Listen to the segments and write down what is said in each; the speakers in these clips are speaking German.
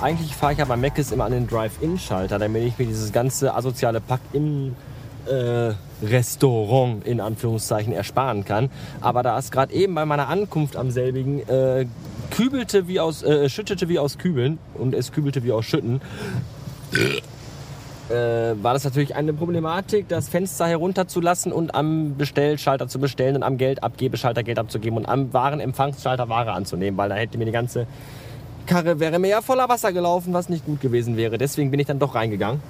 eigentlich fahre ich ja bei Meckes immer an den Drive-In-Schalter, damit ich mir dieses ganze asoziale Pack im äh, Restaurant in Anführungszeichen ersparen kann. Aber da es gerade eben bei meiner Ankunft am selbigen äh, kübelte wie aus, äh, schüttete wie aus Kübeln und es kübelte wie aus Schütten, äh, war das natürlich eine Problematik, das Fenster herunterzulassen und am Bestellschalter zu bestellen und am Geldabgebeschalter Geld abzugeben und am Warenempfangsschalter Ware anzunehmen, weil da hätte mir die ganze Karre wäre mir ja voller Wasser gelaufen, was nicht gut gewesen wäre. Deswegen bin ich dann doch reingegangen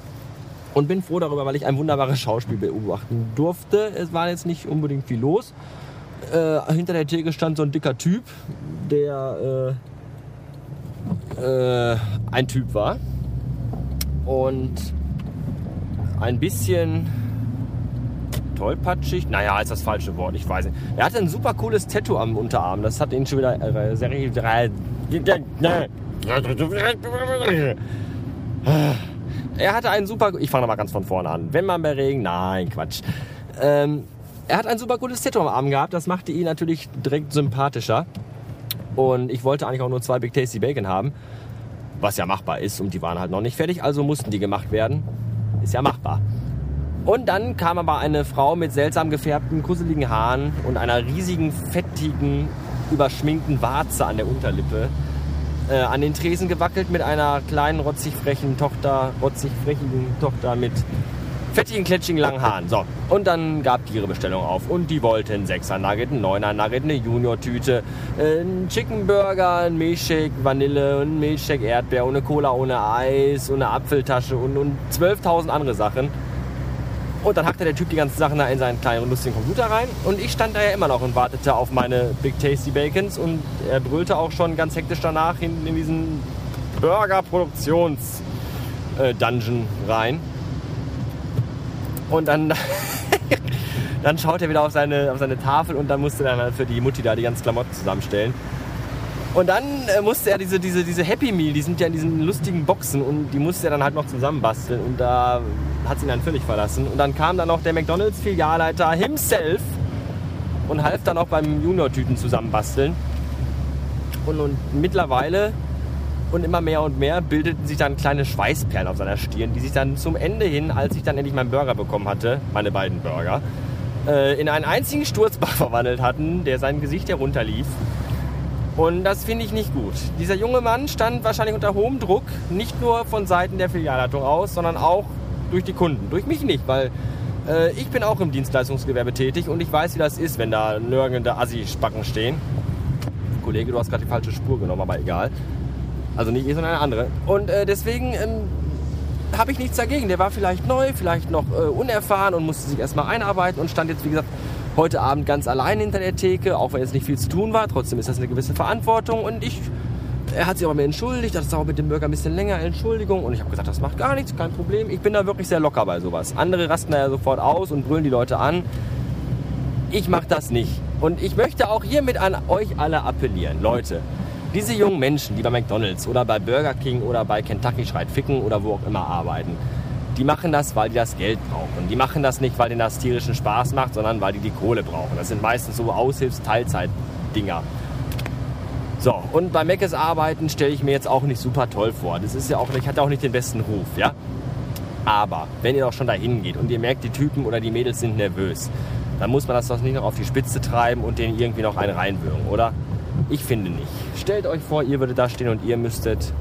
und bin froh darüber, weil ich ein wunderbares Schauspiel beobachten durfte. Es war jetzt nicht unbedingt viel los. Äh, hinter der Theke stand so ein dicker Typ, der äh, äh, ein Typ war und ein bisschen tollpatschig. Naja, ist das falsche Wort, ich weiß nicht. Er hatte ein super cooles Tattoo am Unterarm. Das hat ihn schon wieder äh, sehr. Er hatte einen super. Ich fange mal ganz von vorne an. Wenn man bei Regen. Nein, Quatsch. Ähm, er hat ein super cooles Tattoo am Arm gehabt. Das machte ihn natürlich direkt sympathischer. Und ich wollte eigentlich auch nur zwei Big Tasty Bacon haben. Was ja machbar ist. Und die waren halt noch nicht fertig. Also mussten die gemacht werden. Ist ja machbar. Und dann kam aber eine Frau mit seltsam gefärbten, kusseligen Haaren und einer riesigen, fettigen, überschminkten Warze an der Unterlippe äh, an den Tresen gewackelt mit einer kleinen, rotzig frechen Tochter, rotzig frechigen Tochter mit fettigen, kletschigen, langen Haaren. So, und dann gab die ihre Bestellung auf. Und die wollten 6er Nugget, ein 9er Nugget, eine Junior-Tüte, einen Chicken Burger, ein Milchshake, Vanille, ein Milchshake, Erdbeer, ohne Cola, ohne Eis, eine Apfeltasche und, und 12.000 andere Sachen. Und dann hackte der Typ die ganzen Sachen da in seinen kleinen lustigen Computer rein. Und ich stand da ja immer noch und wartete auf meine Big Tasty Bacons. Und er brüllte auch schon ganz hektisch danach hinten in diesen Burger-Produktions-Dungeon rein. Und dann, dann schaut er wieder auf seine, auf seine Tafel und dann musste er für die Mutti da die ganzen Klamotten zusammenstellen. Und dann äh, musste er diese, diese, diese Happy Meal, die sind ja in diesen lustigen Boxen und die musste er dann halt noch zusammenbasteln und da hat sie ihn dann völlig verlassen. Und dann kam dann noch der McDonalds-Filialleiter himself und half dann auch beim Junior-Tüten zusammenbasteln. Und, und mittlerweile und immer mehr und mehr bildeten sich dann kleine Schweißperlen auf seiner Stirn, die sich dann zum Ende hin, als ich dann endlich meinen Burger bekommen hatte, meine beiden Burger, äh, in einen einzigen Sturzbach verwandelt hatten, der sein Gesicht herunterlief. Und das finde ich nicht gut. Dieser junge Mann stand wahrscheinlich unter hohem Druck, nicht nur von Seiten der Filialleitung aus, sondern auch durch die Kunden. Durch mich nicht, weil äh, ich bin auch im Dienstleistungsgewerbe tätig und ich weiß, wie das ist, wenn da nörgelnde Assi-Spacken stehen. Kollege, du hast gerade die falsche Spur genommen, aber egal. Also nicht ich, sondern eine andere. Und äh, deswegen ähm, habe ich nichts dagegen. Der war vielleicht neu, vielleicht noch äh, unerfahren und musste sich erstmal einarbeiten und stand jetzt, wie gesagt, heute Abend ganz allein hinter der Theke, auch wenn jetzt nicht viel zu tun war. Trotzdem ist das eine gewisse Verantwortung und ich er hat sich aber mir entschuldigt, das dauert mit dem Burger ein bisschen länger, Entschuldigung. Und ich habe gesagt, das macht gar nichts, kein Problem. Ich bin da wirklich sehr locker bei sowas. Andere rasten da ja sofort aus und brüllen die Leute an. Ich mache das nicht. Und ich möchte auch hiermit an euch alle appellieren. Leute, diese jungen Menschen, die bei McDonalds oder bei Burger King oder bei Kentucky Schreit Ficken oder wo auch immer arbeiten, die machen das, weil die das Geld brauchen. Die machen das nicht, weil denen das tierischen Spaß macht, sondern weil die die Kohle brauchen. Das sind meistens so Aushilfs-Teilzeit-Dinger. So, und bei Meckes arbeiten stelle ich mir jetzt auch nicht super toll vor. Das ist ja auch, ich hatte auch nicht den besten Ruf, ja. Aber wenn ihr doch schon dahin geht und ihr merkt, die Typen oder die Mädels sind nervös, dann muss man das doch nicht noch auf die Spitze treiben und denen irgendwie noch einen reinwürgen, oder? Ich finde nicht. Stellt euch vor, ihr würdet da stehen und ihr müsstet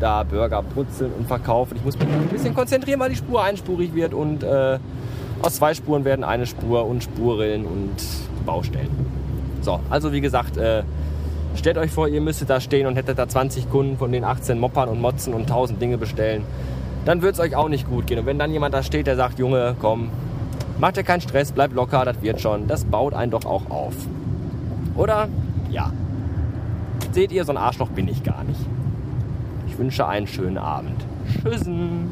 da Burger brutzeln und verkaufen. Ich muss mich ein bisschen konzentrieren, weil die Spur einspurig wird und äh, aus zwei Spuren werden eine Spur und Spurrillen und Baustellen. So, also wie gesagt, äh, Stellt euch vor, ihr müsstet da stehen und hättet da 20 Kunden von den 18 Moppern und Motzen und 1000 Dinge bestellen. Dann wird es euch auch nicht gut gehen. Und wenn dann jemand da steht, der sagt, Junge, komm, macht dir keinen Stress, bleib locker, das wird schon. Das baut einen doch auch auf. Oder? Ja. Seht ihr, so ein Arschloch bin ich gar nicht. Ich wünsche einen schönen Abend. Tschüssen.